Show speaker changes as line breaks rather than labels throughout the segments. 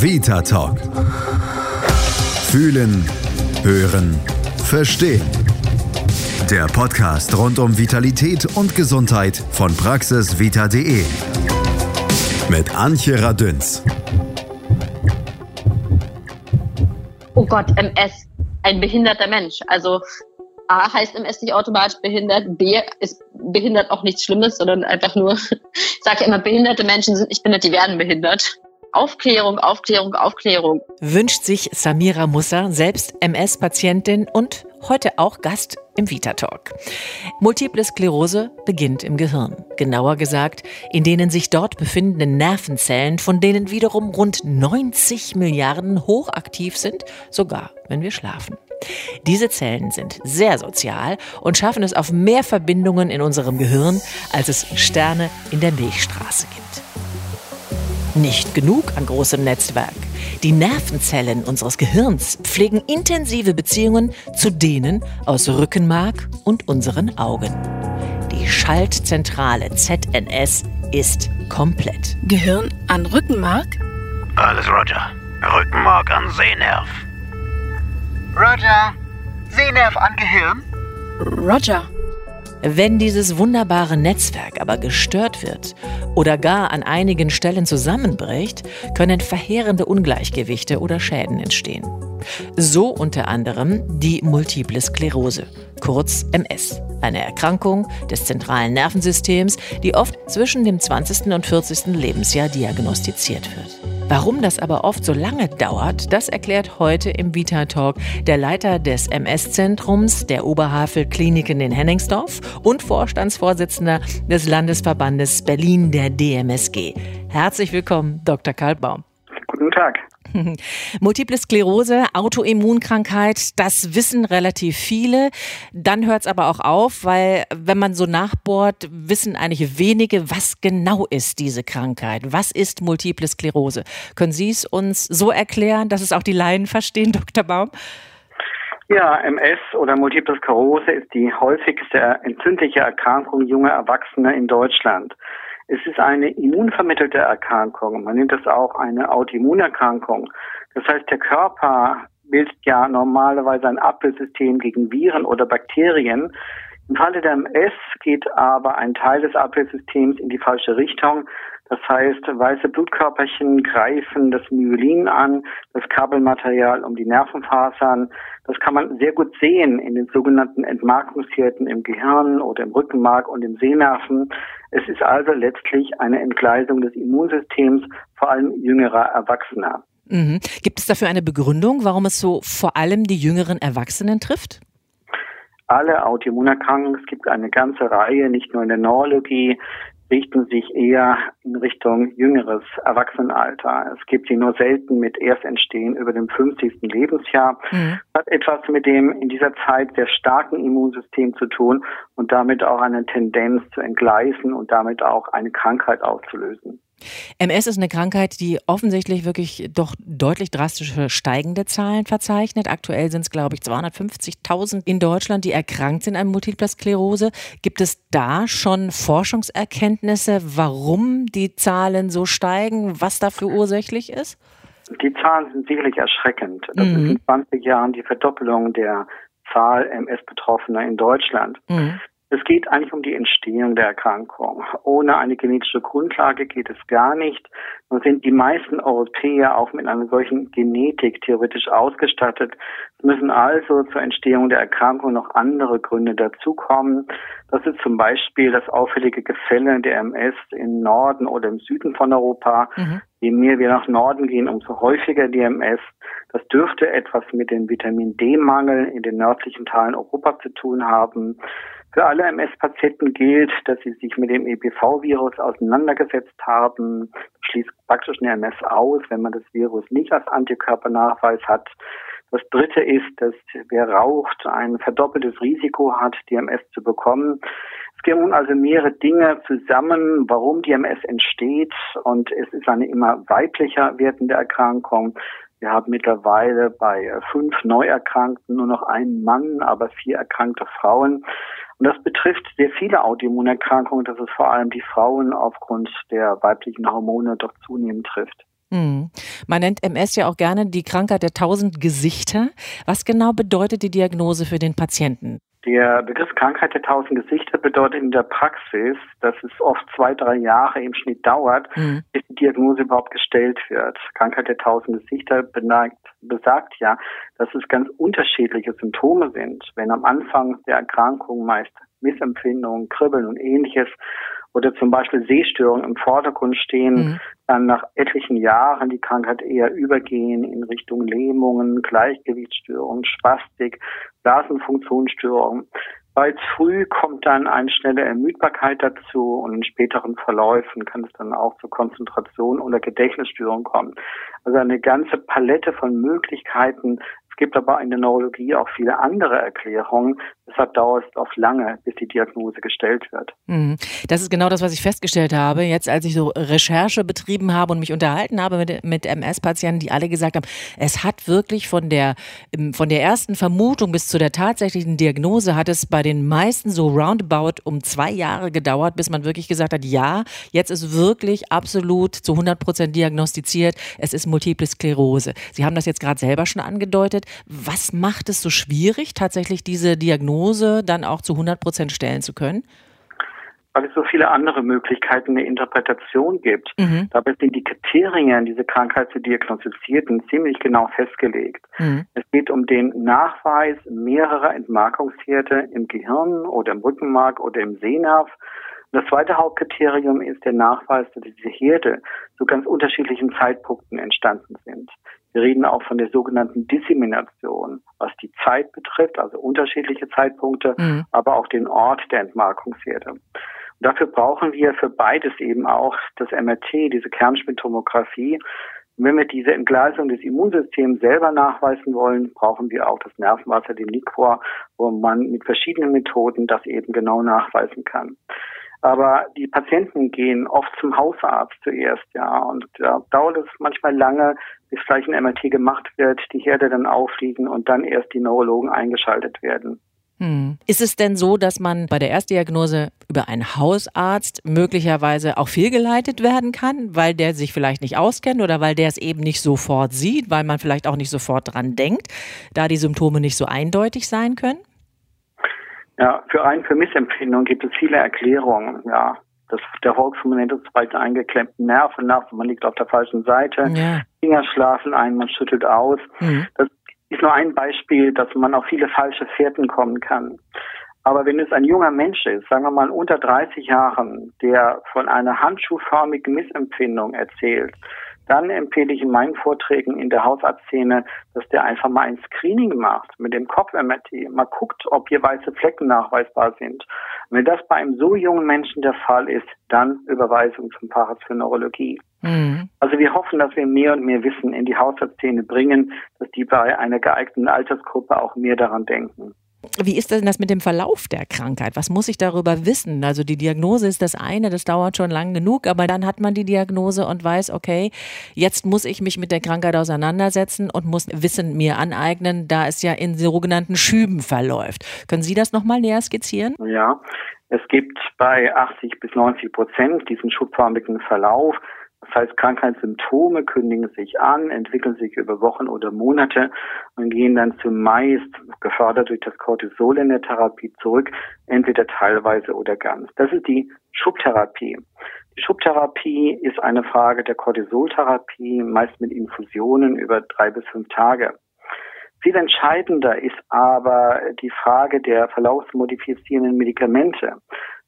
Vita Talk. Fühlen, hören, verstehen. Der Podcast rund um Vitalität und Gesundheit von praxisvita.de. Mit Antje Radünz.
Oh Gott, MS, ein behinderter Mensch. Also A heißt MS nicht automatisch behindert, B ist behindert auch nichts Schlimmes, sondern einfach nur, ich sage ja immer, behinderte Menschen sind nicht behindert, die werden behindert. Aufklärung, Aufklärung, Aufklärung.
Wünscht sich Samira Musser, selbst MS-Patientin und heute auch Gast im Vita Talk. Multiple Sklerose beginnt im Gehirn. Genauer gesagt, in denen sich dort befindenden Nervenzellen, von denen wiederum rund 90 Milliarden hochaktiv sind, sogar wenn wir schlafen. Diese Zellen sind sehr sozial und schaffen es auf mehr Verbindungen in unserem Gehirn, als es Sterne in der Milchstraße gibt. Nicht genug an großem Netzwerk. Die Nervenzellen unseres Gehirns pflegen intensive Beziehungen zu denen aus Rückenmark und unseren Augen. Die Schaltzentrale ZNS ist komplett.
Gehirn an Rückenmark?
Alles Roger. Rückenmark an Sehnerv.
Roger. Sehnerv an Gehirn?
Roger.
Wenn dieses wunderbare Netzwerk aber gestört wird oder gar an einigen Stellen zusammenbricht, können verheerende Ungleichgewichte oder Schäden entstehen. So unter anderem die Multiple Sklerose, kurz MS, eine Erkrankung des zentralen Nervensystems, die oft zwischen dem 20. und 40. Lebensjahr diagnostiziert wird. Warum das aber oft so lange dauert, das erklärt heute im Vita Talk der Leiter des MS-Zentrums der Oberhavel Kliniken in Henningsdorf und Vorstandsvorsitzender des Landesverbandes Berlin der DMSG. Herzlich willkommen, Dr. Karl Baum.
Guten Tag.
Multiple Sklerose, Autoimmunkrankheit, das wissen relativ viele. Dann hört es aber auch auf, weil wenn man so nachbohrt, wissen eigentlich wenige, was genau ist diese Krankheit. Was ist Multiple Sklerose? Können Sie es uns so erklären, dass es auch die Laien verstehen, Dr. Baum?
Ja, MS oder Multiple Sklerose ist die häufigste entzündliche Erkrankung junger Erwachsener in Deutschland. Es ist eine immunvermittelte Erkrankung. Man nennt es auch eine Autoimmunerkrankung. Das heißt, der Körper bildet ja normalerweise ein Abwehrsystem gegen Viren oder Bakterien. Im Falle der MS geht aber ein Teil des Abwehrsystems in die falsche Richtung. Das heißt, weiße Blutkörperchen greifen das Myelin an, das Kabelmaterial um die Nervenfasern. Das kann man sehr gut sehen in den sogenannten Entmarkungshirten im Gehirn oder im Rückenmark und im Sehnerven. Es ist also letztlich eine Entgleisung des Immunsystems, vor allem jüngerer Erwachsener.
Mhm. Gibt es dafür eine Begründung, warum es so vor allem die jüngeren Erwachsenen trifft?
Alle Autoimmunerkrankungen, es gibt eine ganze Reihe, nicht nur in der Neurologie, richten sich eher in Richtung jüngeres Erwachsenenalter. Es gibt sie nur selten mit Erstentstehen über dem 50. Lebensjahr. Mhm. Hat etwas mit dem in dieser Zeit sehr starken Immunsystem zu tun und damit auch eine Tendenz zu entgleisen und damit auch eine Krankheit auszulösen.
MS ist eine Krankheit, die offensichtlich wirklich doch deutlich drastische steigende Zahlen verzeichnet. Aktuell sind es, glaube ich, 250.000 in Deutschland, die erkrankt sind an Multipler Sklerose. Gibt es da schon Forschungserkenntnisse, warum die Zahlen so steigen, was dafür ursächlich ist?
Die Zahlen sind sicherlich erschreckend. Das mhm. ist in 20 Jahren die Verdoppelung der Zahl MS-Betroffener in Deutschland. Mhm. Es geht eigentlich um die Entstehung der Erkrankung. Ohne eine genetische Grundlage geht es gar nicht. Nun sind die meisten Europäer auch mit einer solchen Genetik theoretisch ausgestattet. Es müssen also zur Entstehung der Erkrankung noch andere Gründe dazukommen. Das ist zum Beispiel das auffällige Gefälle der MS im Norden oder im Süden von Europa. Mhm. Je mehr wir nach Norden gehen, umso häufiger die MS. Das dürfte etwas mit dem Vitamin D-Mangel in den nördlichen Teilen Europas zu tun haben. Für alle MS-Patienten gilt, dass sie sich mit dem EPV-Virus auseinandergesetzt haben. Schließt praktisch eine MS aus, wenn man das Virus nicht als Antikörpernachweis hat. Das dritte ist, dass wer raucht, ein verdoppeltes Risiko hat, die MS zu bekommen. Es gehen also mehrere Dinge zusammen, warum die MS entsteht. Und es ist eine immer weiblicher werdende Erkrankung. Wir haben mittlerweile bei fünf Neuerkrankten nur noch einen Mann, aber vier erkrankte Frauen. Und das betrifft sehr viele Autoimmunerkrankungen, dass es vor allem die Frauen aufgrund der weiblichen Hormone doch zunehmend trifft.
Hm. Man nennt MS ja auch gerne die Krankheit der tausend Gesichter. Was genau bedeutet die Diagnose für den Patienten?
Der Begriff Krankheit der tausend Gesichter bedeutet in der Praxis, dass es oft zwei, drei Jahre im Schnitt dauert, mhm. bis die Diagnose überhaupt gestellt wird. Krankheit der tausend Gesichter beneigt, besagt ja, dass es ganz unterschiedliche Symptome sind. Wenn am Anfang der Erkrankung meist Missempfindungen, Kribbeln und ähnliches oder zum Beispiel Sehstörungen im Vordergrund stehen, mhm. dann nach etlichen Jahren die Krankheit eher übergehen in Richtung Lähmungen, Gleichgewichtsstörungen, Spastik, Blasenfunktionsstörungen. Bereits früh kommt dann eine schnelle Ermüdbarkeit dazu und in späteren Verläufen kann es dann auch zu Konzentration oder Gedächtnisstörungen kommen. Also eine ganze Palette von Möglichkeiten, gibt aber in der Neurologie auch viele andere Erklärungen. Deshalb dauert es oft lange, bis die Diagnose gestellt wird.
Mhm. Das ist genau das, was ich festgestellt habe, jetzt als ich so Recherche betrieben habe und mich unterhalten habe mit, mit MS-Patienten, die alle gesagt haben, es hat wirklich von der, ähm, von der ersten Vermutung bis zu der tatsächlichen Diagnose hat es bei den meisten so roundabout um zwei Jahre gedauert, bis man wirklich gesagt hat, ja, jetzt ist wirklich absolut zu 100 Prozent diagnostiziert, es ist Multiple Sklerose. Sie haben das jetzt gerade selber schon angedeutet. Was macht es so schwierig, tatsächlich diese Diagnose dann auch zu 100 Prozent stellen zu können?
weil es so viele andere Möglichkeiten der Interpretation gibt. Mhm. Dabei sind die Kriterien, diese Krankheit zu diagnostizieren, ziemlich genau festgelegt. Mhm. Es geht um den Nachweis mehrerer Entmarkungsherde im Gehirn oder im Rückenmark oder im Sehnerv. Und das zweite Hauptkriterium ist der Nachweis, dass diese Herde zu ganz unterschiedlichen Zeitpunkten entstanden sind. Wir reden auch von der sogenannten Dissemination, was die Zeit betrifft, also unterschiedliche Zeitpunkte, mhm. aber auch den Ort der Entmarkungsherde. Und dafür brauchen wir für beides eben auch das MRT, diese Kernspintomographie. Und wenn wir diese Entgleisung des Immunsystems selber nachweisen wollen, brauchen wir auch das Nervenwasser, den Liquor, wo man mit verschiedenen Methoden das eben genau nachweisen kann. Aber die Patienten gehen oft zum Hausarzt zuerst, ja, und da dauert es manchmal lange, bis vielleicht ein MRT gemacht wird, die Herde dann aufliegen und dann erst die Neurologen eingeschaltet werden.
Hm. Ist es denn so, dass man bei der Erstdiagnose über einen Hausarzt möglicherweise auch fehlgeleitet werden kann, weil der sich vielleicht nicht auskennt oder weil der es eben nicht sofort sieht, weil man vielleicht auch nicht sofort dran denkt, da die Symptome nicht so eindeutig sein können?
Ja, für rein für Missempfindung gibt es viele Erklärungen. Ja, das, der Volksmund nennt es bald eingeklemmten Nerven nach, man liegt auf der falschen Seite, ja. Finger schlafen ein, man schüttelt aus. Mhm. Das ist nur ein Beispiel, dass man auf viele falsche Fährten kommen kann. Aber wenn es ein junger Mensch ist, sagen wir mal unter 30 Jahren, der von einer handschuhförmigen Missempfindung erzählt, dann empfehle ich in meinen Vorträgen in der Hausarztszene, dass der einfach mal ein Screening macht mit dem Kopf-MRT, mal guckt, ob hier weiße Flecken nachweisbar sind. Wenn das bei einem so jungen Menschen der Fall ist, dann Überweisung zum Facharzt für Neurologie. Mhm. Also wir hoffen, dass wir mehr und mehr Wissen in die Hausarztszene bringen, dass die bei einer geeigneten Altersgruppe auch mehr daran denken.
Wie ist denn das mit dem Verlauf der Krankheit? Was muss ich darüber wissen? Also die Diagnose ist das eine, das dauert schon lang genug, aber dann hat man die Diagnose und weiß, okay, jetzt muss ich mich mit der Krankheit auseinandersetzen und muss Wissen mir aneignen, da es ja in sogenannten Schüben verläuft. Können Sie das nochmal näher skizzieren?
Ja, es gibt bei 80 bis 90 Prozent diesen schubförmigen Verlauf. Das heißt, Krankheitssymptome kündigen sich an, entwickeln sich über Wochen oder Monate und gehen dann zumeist, gefördert durch das Cortisol in der Therapie, zurück, entweder teilweise oder ganz. Das ist die Schubtherapie. Die Schubtherapie ist eine Frage der Cortisoltherapie, meist mit Infusionen über drei bis fünf Tage. Viel entscheidender ist aber die Frage der verlaufsmodifizierenden Medikamente.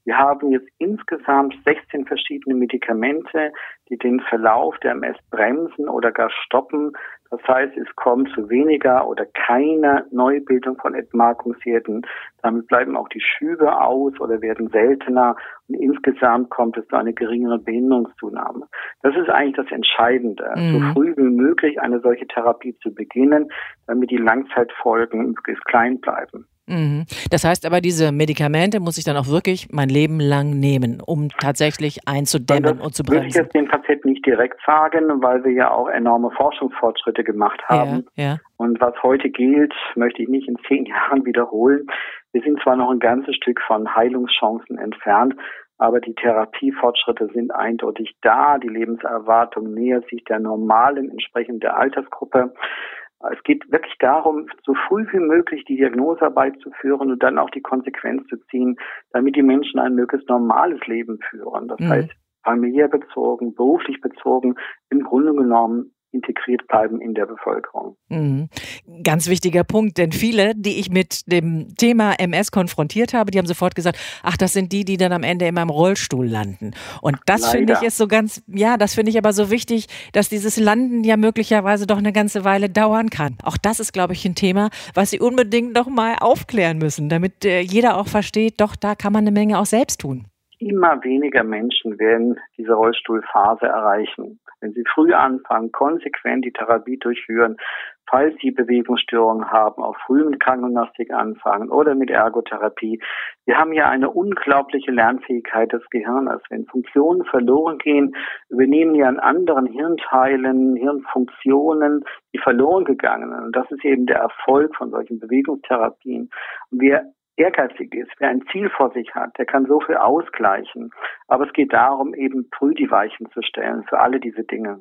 Wir haben jetzt insgesamt 16 verschiedene Medikamente, die den Verlauf der MS bremsen oder gar stoppen. Das heißt, es kommt zu weniger oder keiner Neubildung von Entmarkungsherden. Damit bleiben auch die Schübe aus oder werden seltener und insgesamt kommt es zu einer geringeren Behinderungszunahme. Das ist eigentlich das Entscheidende, mhm. so früh wie möglich eine solche Therapie zu beginnen, damit die Langzeitfolgen möglichst klein bleiben.
Mhm. Das heißt aber, diese Medikamente muss ich dann auch wirklich mein Leben lang nehmen, um tatsächlich einzudämmen und zu bremsen.
Würde ich jetzt den Patienten nicht direkt sagen, weil wir ja auch enorme Forschungsfortschritte gemacht haben. Ja, ja. Und was heute gilt, möchte ich nicht in zehn Jahren wiederholen. Wir sind zwar noch ein ganzes Stück von Heilungschancen entfernt, Aber die Therapiefortschritte sind eindeutig da. Die Lebenserwartung nähert sich der normalen entsprechend der Altersgruppe. Es geht wirklich darum, so früh wie möglich die Diagnosearbeit zu führen und dann auch die Konsequenz zu ziehen, damit die Menschen ein möglichst normales Leben führen. Das mhm. heißt, familiär bezogen, beruflich bezogen, im Grunde genommen integriert bleiben in der Bevölkerung.
Mhm. Ganz wichtiger Punkt, denn viele, die ich mit dem Thema MS konfrontiert habe, die haben sofort gesagt, ach, das sind die, die dann am Ende in meinem Rollstuhl landen. Und das finde ich ist so ganz, ja, das finde ich aber so wichtig, dass dieses Landen ja möglicherweise doch eine ganze Weile dauern kann. Auch das ist, glaube ich, ein Thema, was Sie unbedingt noch mal aufklären müssen, damit äh, jeder auch versteht, doch, da kann man eine Menge auch selbst tun
immer weniger Menschen werden diese Rollstuhlphase erreichen. Wenn sie früh anfangen, konsequent die Therapie durchführen, falls sie Bewegungsstörungen haben, auch früh mit Krankengymnastik anfangen oder mit Ergotherapie. Wir haben ja eine unglaubliche Lernfähigkeit des Gehirns. Wenn Funktionen verloren gehen, übernehmen ja an anderen Hirnteilen, Hirnfunktionen die verloren gegangenen. Und das ist eben der Erfolg von solchen Bewegungstherapien. Und wir ehrgeizig ist, wer ein Ziel vor sich hat, der kann so viel ausgleichen. Aber es geht darum, eben früh die Weichen zu stellen für alle diese Dinge.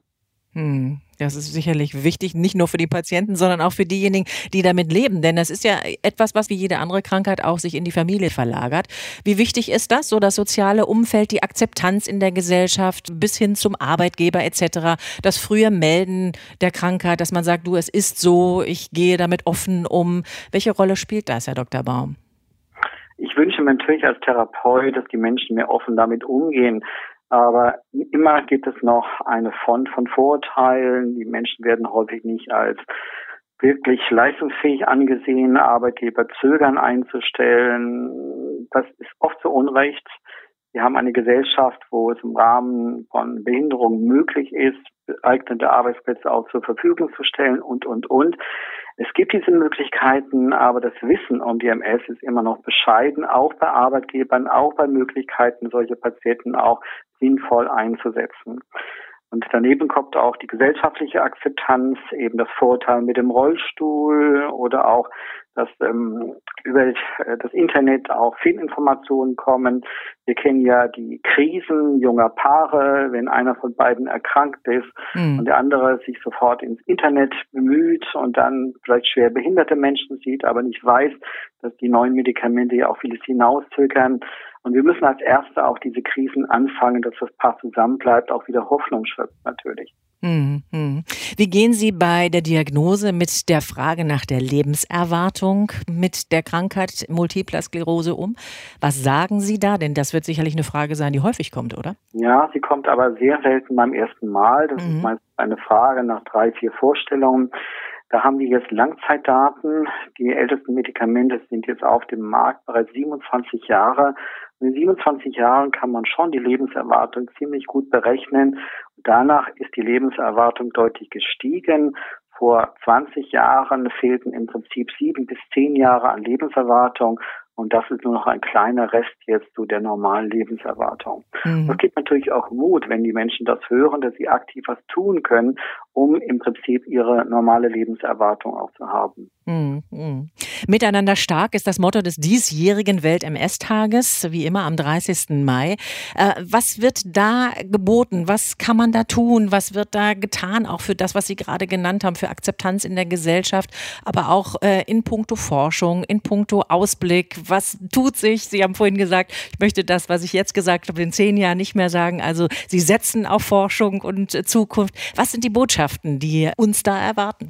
Hm, das ist sicherlich wichtig, nicht nur für die Patienten, sondern auch für diejenigen, die damit leben. Denn das ist ja etwas, was wie jede andere Krankheit auch sich in die Familie verlagert. Wie wichtig ist das, so das soziale Umfeld, die Akzeptanz in der Gesellschaft bis hin zum Arbeitgeber etc., das frühe Melden der Krankheit, dass man sagt, du, es ist so, ich gehe damit offen um. Welche Rolle spielt das, Herr Dr. Baum?
Ich wünsche mir natürlich als Therapeut, dass die Menschen mehr offen damit umgehen. Aber immer gibt es noch eine Front von Vorurteilen. Die Menschen werden häufig nicht als wirklich leistungsfähig angesehen, Arbeitgeber zögern einzustellen. Das ist oft zu Unrecht. Wir haben eine Gesellschaft, wo es im Rahmen von Behinderung möglich ist, geeignete Arbeitsplätze auch zur Verfügung zu stellen und, und, und. Es gibt diese Möglichkeiten, aber das Wissen um die MS ist immer noch bescheiden, auch bei Arbeitgebern, auch bei Möglichkeiten, solche Patienten auch sinnvoll einzusetzen. Und daneben kommt auch die gesellschaftliche Akzeptanz, eben das Vorteil mit dem Rollstuhl oder auch, dass ähm, über äh, das Internet auch viel Informationen kommen. Wir kennen ja die Krisen junger Paare, wenn einer von beiden erkrankt ist mhm. und der andere sich sofort ins Internet bemüht und dann vielleicht schwer behinderte Menschen sieht, aber nicht weiß, dass die neuen Medikamente ja auch vieles hinauszögern. Und wir müssen als Erste auch diese Krisen anfangen, dass das Paar zusammenbleibt, auch wieder Hoffnung schöpft natürlich.
Hm, hm. Wie gehen Sie bei der Diagnose mit der Frage nach der Lebenserwartung mit der Krankheit Multipler Sklerose um? Was sagen Sie da? Denn das wird sicherlich eine Frage sein, die häufig kommt, oder?
Ja, sie kommt aber sehr selten beim ersten Mal. Das mhm. ist meist eine Frage nach drei, vier Vorstellungen. Da haben wir jetzt Langzeitdaten. Die ältesten Medikamente sind jetzt auf dem Markt bereits 27 Jahre. In 27 Jahren kann man schon die Lebenserwartung ziemlich gut berechnen. Danach ist die Lebenserwartung deutlich gestiegen. Vor 20 Jahren fehlten im Prinzip sieben bis zehn Jahre an Lebenserwartung. Und das ist nur noch ein kleiner Rest jetzt zu der normalen Lebenserwartung. Mhm. Das gibt natürlich auch Mut, wenn die Menschen das hören, dass sie aktiv was tun können, um im Prinzip ihre normale Lebenserwartung auch zu haben.
Mhm. Miteinander stark ist das Motto des diesjährigen Welt-MS-Tages, wie immer am 30. Mai. Äh, was wird da geboten? Was kann man da tun? Was wird da getan, auch für das, was Sie gerade genannt haben, für Akzeptanz in der Gesellschaft, aber auch äh, in puncto Forschung, in puncto Ausblick? Was tut sich? Sie haben vorhin gesagt, ich möchte das, was ich jetzt gesagt habe, in zehn Jahren nicht mehr sagen. Also Sie setzen auf Forschung und Zukunft. Was sind die Botschaften, die uns da erwarten?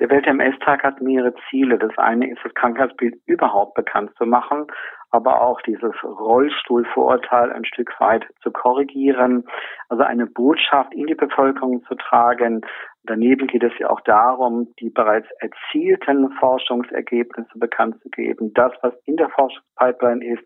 Der Welt-MS-Tag hat mehrere Ziele. Das eine ist, das Krankheitsbild überhaupt bekannt zu machen, aber auch dieses Rollstuhlvorurteil ein Stück weit zu korrigieren, also eine Botschaft in die Bevölkerung zu tragen, Daneben geht es ja auch darum, die bereits erzielten Forschungsergebnisse bekannt zu geben. Das, was in der Forschungspipeline ist,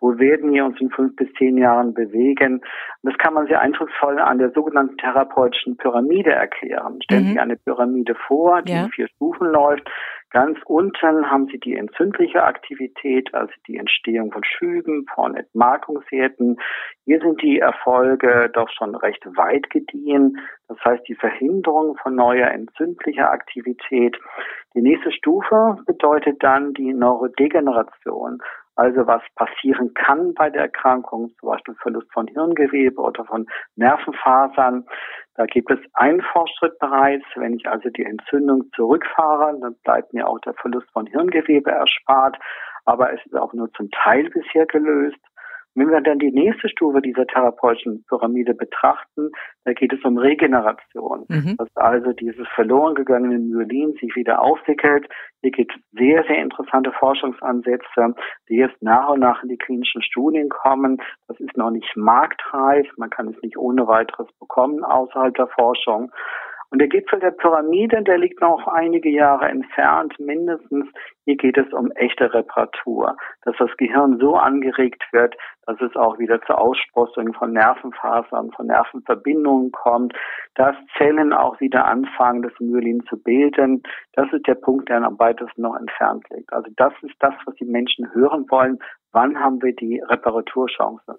wo werden wir uns in fünf bis zehn Jahren bewegen. das kann man sehr eindrucksvoll an der sogenannten therapeutischen Pyramide erklären. Stellen Sie mhm. eine Pyramide vor, die ja. in vier Stufen läuft. Ganz unten haben Sie die entzündliche Aktivität, also die Entstehung von Schüben, von Entmarkungsherden. Hier sind die Erfolge doch schon recht weit gediehen. Das heißt, die Verhinderung von neuer entzündlicher Aktivität. Die nächste Stufe bedeutet dann die Neurodegeneration. Also was passieren kann bei der Erkrankung, zum Beispiel Verlust von Hirngewebe oder von Nervenfasern. Da gibt es einen Fortschritt bereits. Wenn ich also die Entzündung zurückfahre, dann bleibt mir auch der Verlust von Hirngewebe erspart. Aber es ist auch nur zum Teil bisher gelöst. Wenn wir dann die nächste Stufe dieser therapeutischen Pyramide betrachten, da geht es um Regeneration, mhm. dass also dieses verloren gegangene Myelin sich wieder aufwickelt. Hier gibt es sehr, sehr interessante Forschungsansätze, die jetzt nach und nach in die klinischen Studien kommen. Das ist noch nicht marktreif, man kann es nicht ohne weiteres bekommen außerhalb der Forschung. Und der Gipfel der Pyramide, der liegt noch einige Jahre entfernt, mindestens. Hier geht es um echte Reparatur, dass das Gehirn so angeregt wird, dass es auch wieder zur Aussprossung von Nervenfasern, von Nervenverbindungen kommt, dass Zellen auch wieder anfangen, das Myelin zu bilden. Das ist der Punkt, der am weitesten noch entfernt liegt. Also das ist das, was die Menschen hören wollen. Wann haben wir die Reparaturchance?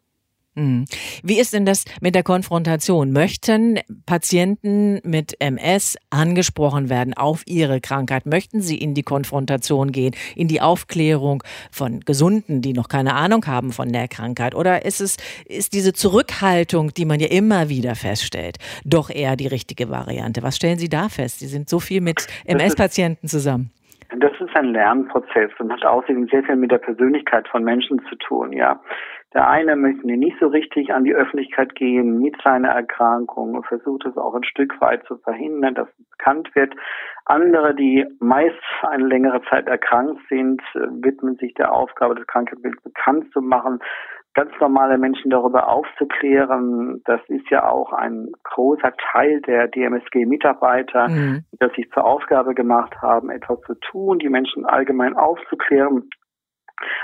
Mhm. Wie ist denn das mit der Konfrontation? Möchten Patienten mit MS angesprochen werden auf ihre Krankheit? Möchten sie in die Konfrontation gehen, in die Aufklärung von Gesunden, die noch keine Ahnung haben von der Krankheit? Oder ist es, ist diese Zurückhaltung, die man ja immer wieder feststellt, doch eher die richtige Variante? Was stellen Sie da fest? Sie sind so viel mit MS-Patienten zusammen.
Das ist ein Lernprozess und hat außerdem sehr viel mit der Persönlichkeit von Menschen zu tun, ja. Der eine möchte nicht so richtig an die Öffentlichkeit gehen mit seiner Erkrankung und versucht es auch ein Stück weit zu verhindern, dass es bekannt wird. Andere, die meist eine längere Zeit erkrankt sind, widmen sich der Aufgabe, das Krankheitsbild bekannt zu machen, ganz normale Menschen darüber aufzuklären. Das ist ja auch ein großer Teil der DMSG-Mitarbeiter, mhm. die das sich zur Aufgabe gemacht haben, etwas zu tun, die Menschen allgemein aufzuklären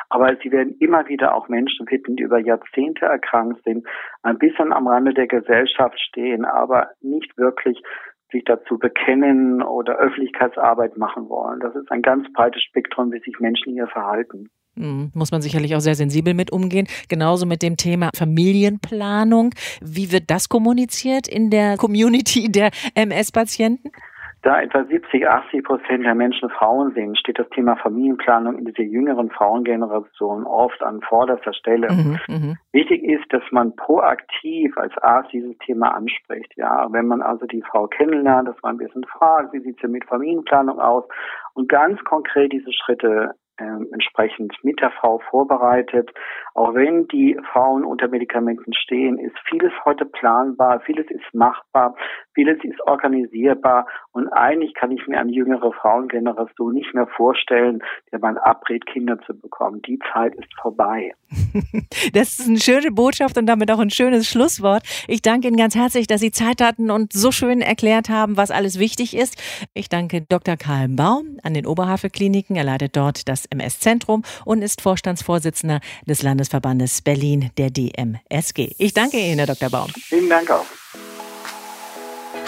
aber sie werden immer wieder auch Menschen finden, die über Jahrzehnte erkrankt sind, ein bisschen am Rande der Gesellschaft stehen, aber nicht wirklich sich dazu bekennen oder Öffentlichkeitsarbeit machen wollen. Das ist ein ganz breites Spektrum, wie sich Menschen hier verhalten.
Hm, muss man sicherlich auch sehr sensibel mit umgehen. Genauso mit dem Thema Familienplanung. Wie wird das kommuniziert in der Community der MS-Patienten?
Da etwa 70, 80 Prozent der Menschen Frauen sind, steht das Thema Familienplanung in dieser jüngeren Frauengeneration oft an vorderster Stelle. Mhm, mhm, Wichtig ist, dass man proaktiv als Arzt dieses Thema anspricht. Ja, wenn man also die Frau kennenlernt, dass man ein bisschen fragt, wie sieht es mit Familienplanung aus und ganz konkret diese Schritte äh, entsprechend mit der Frau vorbereitet. Auch wenn die Frauen unter Medikamenten stehen, ist vieles heute planbar, vieles ist machbar, vieles ist organisierbar und eigentlich kann ich mir eine jüngere Frauengeneration nicht mehr vorstellen, der man abrät, Kinder zu bekommen. Die Zeit ist vorbei.
Das ist eine schöne Botschaft und damit auch ein schönes Schlusswort. Ich danke Ihnen ganz herzlich, dass Sie Zeit hatten und so schön erklärt haben, was alles wichtig ist. Ich danke Dr. Karl Baum an den Oberhavel Kliniken. Er leitet dort das MS-Zentrum und ist Vorstandsvorsitzender des Landesverbandes Berlin der DMSG. Ich danke Ihnen, Herr Dr. Baum.
Vielen Dank auch.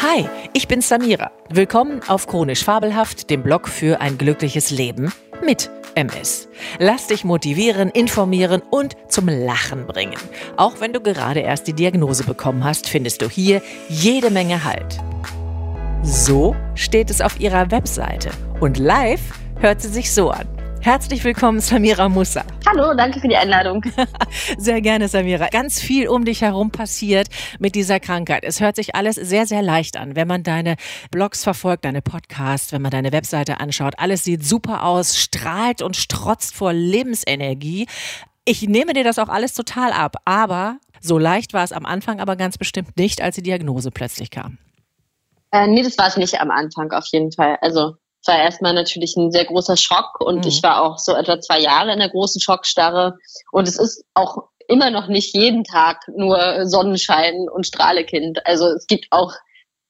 Hi, ich bin Samira. Willkommen auf Chronisch Fabelhaft, dem Blog für ein glückliches Leben mit MS. Lass dich motivieren, informieren und zum Lachen bringen. Auch wenn du gerade erst die Diagnose bekommen hast, findest du hier jede Menge Halt. So steht es auf ihrer Webseite und live hört sie sich so an. Herzlich willkommen, Samira Musa.
Hallo, danke für die Einladung.
Sehr gerne, Samira. Ganz viel um dich herum passiert mit dieser Krankheit. Es hört sich alles sehr, sehr leicht an, wenn man deine Blogs verfolgt, deine Podcasts, wenn man deine Webseite anschaut. Alles sieht super aus, strahlt und strotzt vor Lebensenergie. Ich nehme dir das auch alles total ab, aber so leicht war es am Anfang aber ganz bestimmt nicht, als die Diagnose plötzlich kam.
Äh, nee, das war es nicht am Anfang auf jeden Fall. Also es war erstmal natürlich ein sehr großer Schock und mhm. ich war auch so etwa zwei Jahre in der großen Schockstarre. Und es ist auch immer noch nicht jeden Tag nur Sonnenschein und Strahlekind. Also es gibt auch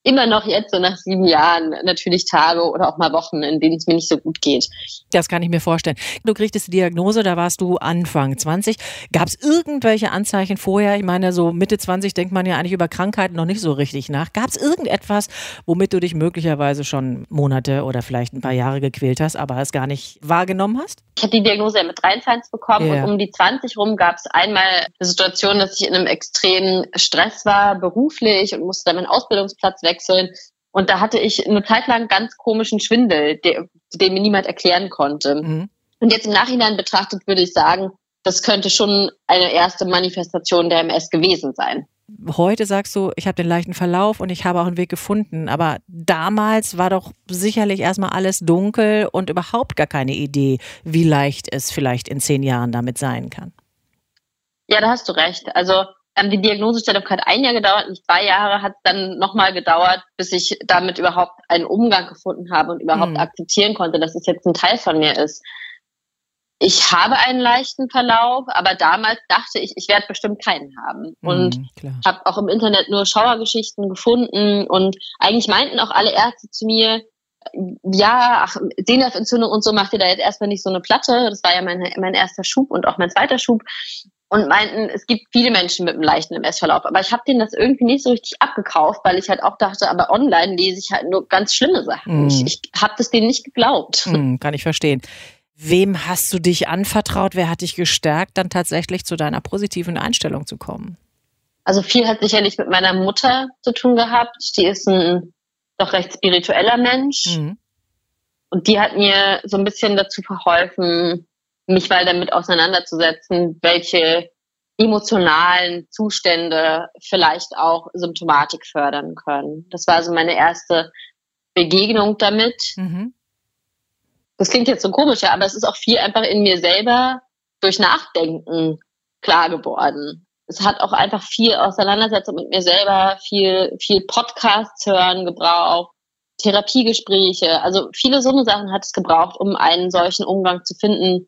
immer noch jetzt, so nach sieben Jahren, natürlich Tage oder auch mal Wochen, in denen es mir nicht so gut geht.
Das kann ich mir vorstellen. Du kriegtest die Diagnose, da warst du Anfang 20. Gab es irgendwelche Anzeichen vorher? Ich meine, so Mitte 20 denkt man ja eigentlich über Krankheiten noch nicht so richtig nach. Gab es irgendetwas, womit du dich möglicherweise schon Monate oder vielleicht ein paar Jahre gequält hast, aber es gar nicht wahrgenommen hast?
Ich habe die Diagnose ja mit 23 bekommen yeah. und um die 20 rum gab es einmal eine Situation, dass ich in einem extremen Stress war, beruflich und musste dann meinen Ausbildungsplatz weg wechseln. Und da hatte ich eine Zeit lang ganz komischen Schwindel, der, den mir niemand erklären konnte. Mhm. Und jetzt im Nachhinein betrachtet würde ich sagen, das könnte schon eine erste Manifestation der MS gewesen sein.
Heute sagst du, ich habe den leichten Verlauf und ich habe auch einen Weg gefunden. Aber damals war doch sicherlich erstmal alles dunkel und überhaupt gar keine Idee, wie leicht es vielleicht in zehn Jahren damit sein kann.
Ja, da hast du recht. Also die Diagnosestellung hat ein Jahr gedauert, nicht zwei Jahre hat dann nochmal gedauert, bis ich damit überhaupt einen Umgang gefunden habe und überhaupt mhm. akzeptieren konnte, dass es jetzt ein Teil von mir ist. Ich habe einen leichten Verlauf, aber damals dachte ich, ich werde bestimmt keinen haben. Und mhm, habe auch im Internet nur Schauergeschichten gefunden. Und eigentlich meinten auch alle Ärzte zu mir, ja, ach, Sehnerventzündung und so macht ihr da jetzt erstmal nicht so eine Platte. Das war ja mein, mein erster Schub und auch mein zweiter Schub und meinten, es gibt viele Menschen mit einem leichten MS-Verlauf. Aber ich habe denen das irgendwie nicht so richtig abgekauft, weil ich halt auch dachte, aber online lese ich halt nur ganz schlimme Sachen. Mm. Ich, ich habe das denen nicht geglaubt.
Mm, kann ich verstehen. Wem hast du dich anvertraut? Wer hat dich gestärkt, dann tatsächlich zu deiner positiven Einstellung zu kommen?
Also viel hat sicherlich mit meiner Mutter zu tun gehabt. Die ist ein doch recht spiritueller Mensch. Mm. Und die hat mir so ein bisschen dazu verholfen, mich mal damit auseinanderzusetzen, welche emotionalen Zustände vielleicht auch Symptomatik fördern können. Das war so meine erste Begegnung damit. Mhm. Das klingt jetzt so komisch, aber es ist auch viel einfach in mir selber durch Nachdenken klar geworden. Es hat auch einfach viel Auseinandersetzung mit mir selber, viel, viel Podcasts hören gebraucht, Therapiegespräche. Also viele so eine Sachen hat es gebraucht, um einen solchen Umgang zu finden,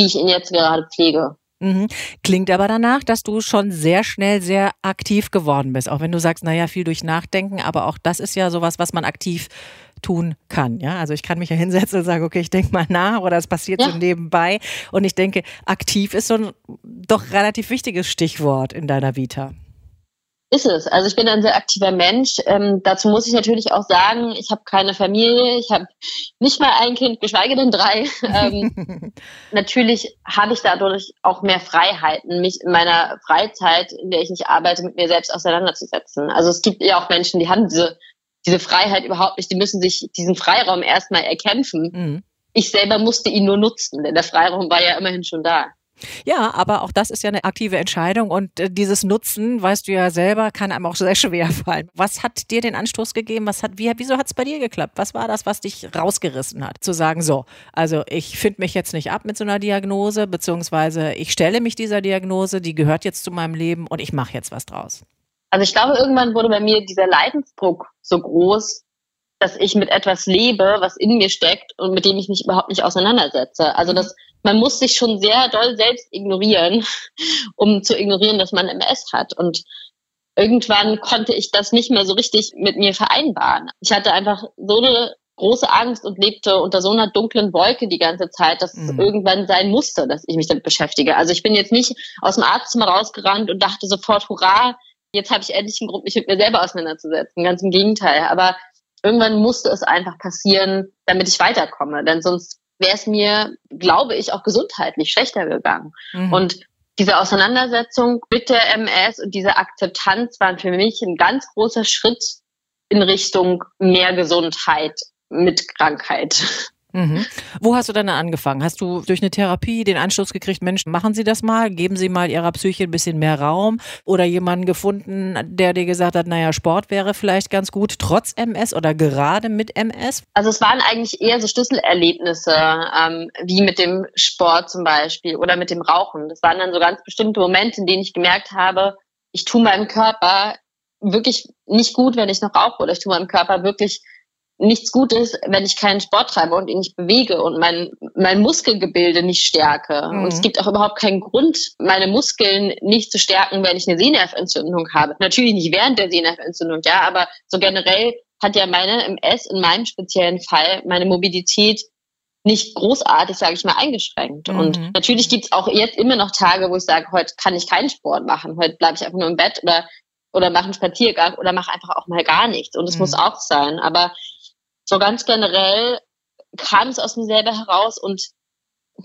wie ich ihn jetzt gerade pflege.
Mhm. Klingt aber danach, dass du schon sehr schnell sehr aktiv geworden bist. Auch wenn du sagst, naja, viel durch Nachdenken, aber auch das ist ja sowas, was man aktiv tun kann. Ja, also ich kann mich ja hinsetzen und sagen, okay, ich denke mal nach oder es passiert ja. so nebenbei. Und ich denke, aktiv ist so ein doch relativ wichtiges Stichwort in deiner Vita.
Ist es. Also ich bin ein sehr aktiver Mensch. Ähm, dazu muss ich natürlich auch sagen, ich habe keine Familie, ich habe nicht mal ein Kind, geschweige denn drei. Ähm, natürlich habe ich dadurch auch mehr Freiheiten, mich in meiner Freizeit, in der ich nicht arbeite, mit mir selbst auseinanderzusetzen. Also es gibt ja auch Menschen, die haben diese, diese Freiheit überhaupt nicht, die müssen sich diesen Freiraum erstmal erkämpfen. Mhm. Ich selber musste ihn nur nutzen, denn der Freiraum war ja immerhin schon da.
Ja, aber auch das ist ja eine aktive Entscheidung und äh, dieses Nutzen, weißt du ja selber, kann einem auch sehr schwer fallen. Was hat dir den Anstoß gegeben? Was hat, wie, wieso hat es bei dir geklappt? Was war das, was dich rausgerissen hat? Zu sagen, so, also ich finde mich jetzt nicht ab mit so einer Diagnose, beziehungsweise ich stelle mich dieser Diagnose, die gehört jetzt zu meinem Leben und ich mache jetzt was draus.
Also ich glaube, irgendwann wurde bei mir dieser Leidensdruck so groß, dass ich mit etwas lebe, was in mir steckt und mit dem ich mich überhaupt nicht auseinandersetze. Also das man muss sich schon sehr doll selbst ignorieren, um zu ignorieren, dass man MS hat. Und irgendwann konnte ich das nicht mehr so richtig mit mir vereinbaren. Ich hatte einfach so eine große Angst und lebte unter so einer dunklen Wolke die ganze Zeit, dass mhm. es irgendwann sein musste, dass ich mich damit beschäftige. Also ich bin jetzt nicht aus dem Arztzimmer rausgerannt und dachte sofort, hurra, jetzt habe ich endlich einen Grund, mich mit mir selber auseinanderzusetzen. Ganz im Gegenteil. Aber irgendwann musste es einfach passieren, damit ich weiterkomme. Denn sonst wäre es mir, glaube ich, auch gesundheitlich schlechter gegangen. Mhm. Und diese Auseinandersetzung mit der MS und diese Akzeptanz waren für mich ein ganz großer Schritt in Richtung mehr Gesundheit mit Krankheit.
Mhm. Wo hast du dann angefangen? Hast du durch eine Therapie den Anschluss gekriegt, Mensch, machen Sie das mal, geben Sie mal Ihrer Psyche ein bisschen mehr Raum oder jemanden gefunden, der dir gesagt hat, naja, Sport wäre vielleicht ganz gut, trotz MS oder gerade mit MS?
Also es waren eigentlich eher so Schlüsselerlebnisse, ähm, wie mit dem Sport zum Beispiel oder mit dem Rauchen. Das waren dann so ganz bestimmte Momente, in denen ich gemerkt habe, ich tue meinem Körper wirklich nicht gut, wenn ich noch rauche oder ich tue meinem Körper wirklich nichts Gutes, wenn ich keinen Sport treibe und ihn nicht bewege und mein, mein Muskelgebilde nicht stärke. Mhm. Und es gibt auch überhaupt keinen Grund, meine Muskeln nicht zu stärken, wenn ich eine Sehnerventzündung habe. Natürlich nicht während der Sehnerventzündung, ja, aber so generell hat ja meine MS in meinem speziellen Fall meine Mobilität nicht großartig, sage ich mal, eingeschränkt. Mhm. Und natürlich gibt's auch jetzt immer noch Tage, wo ich sage, heute kann ich keinen Sport machen, heute bleibe ich einfach nur im Bett oder oder mache einen Spaziergang oder mache einfach auch mal gar nichts. Und es mhm. muss auch sein. Aber so ganz generell kam es aus mir selber heraus und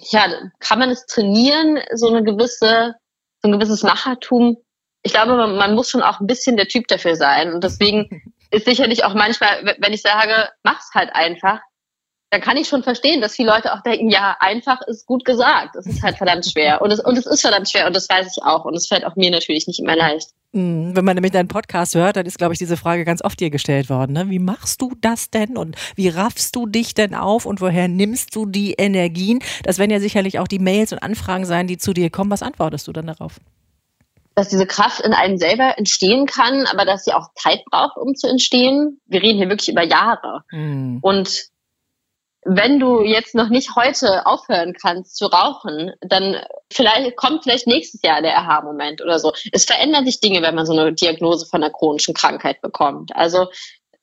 ja, kann man es trainieren, so eine gewisse, so ein gewisses Machertum? Ich glaube, man, man muss schon auch ein bisschen der Typ dafür sein. Und deswegen ist sicherlich auch manchmal, wenn ich sage, mach's halt einfach, dann kann ich schon verstehen, dass viele Leute auch denken, ja, einfach ist gut gesagt. Es ist halt verdammt schwer. Und es, und es ist verdammt schwer und das weiß ich auch. Und es fällt auch mir natürlich nicht immer leicht.
Mhm. Wenn man nämlich deinen Podcast hört, dann ist, glaube ich, diese Frage ganz oft dir gestellt worden. Ne? Wie machst du das denn und wie raffst du dich denn auf und woher nimmst du die Energien? Das werden ja sicherlich auch die Mails und Anfragen sein, die zu dir kommen. Was antwortest du dann darauf?
dass diese Kraft in einem selber entstehen kann, aber dass sie auch Zeit braucht, um zu entstehen. Wir reden hier wirklich über Jahre. Mhm. Und wenn du jetzt noch nicht heute aufhören kannst zu rauchen, dann vielleicht kommt vielleicht nächstes Jahr der Aha-Moment oder so. Es verändern sich Dinge, wenn man so eine Diagnose von einer chronischen Krankheit bekommt. Also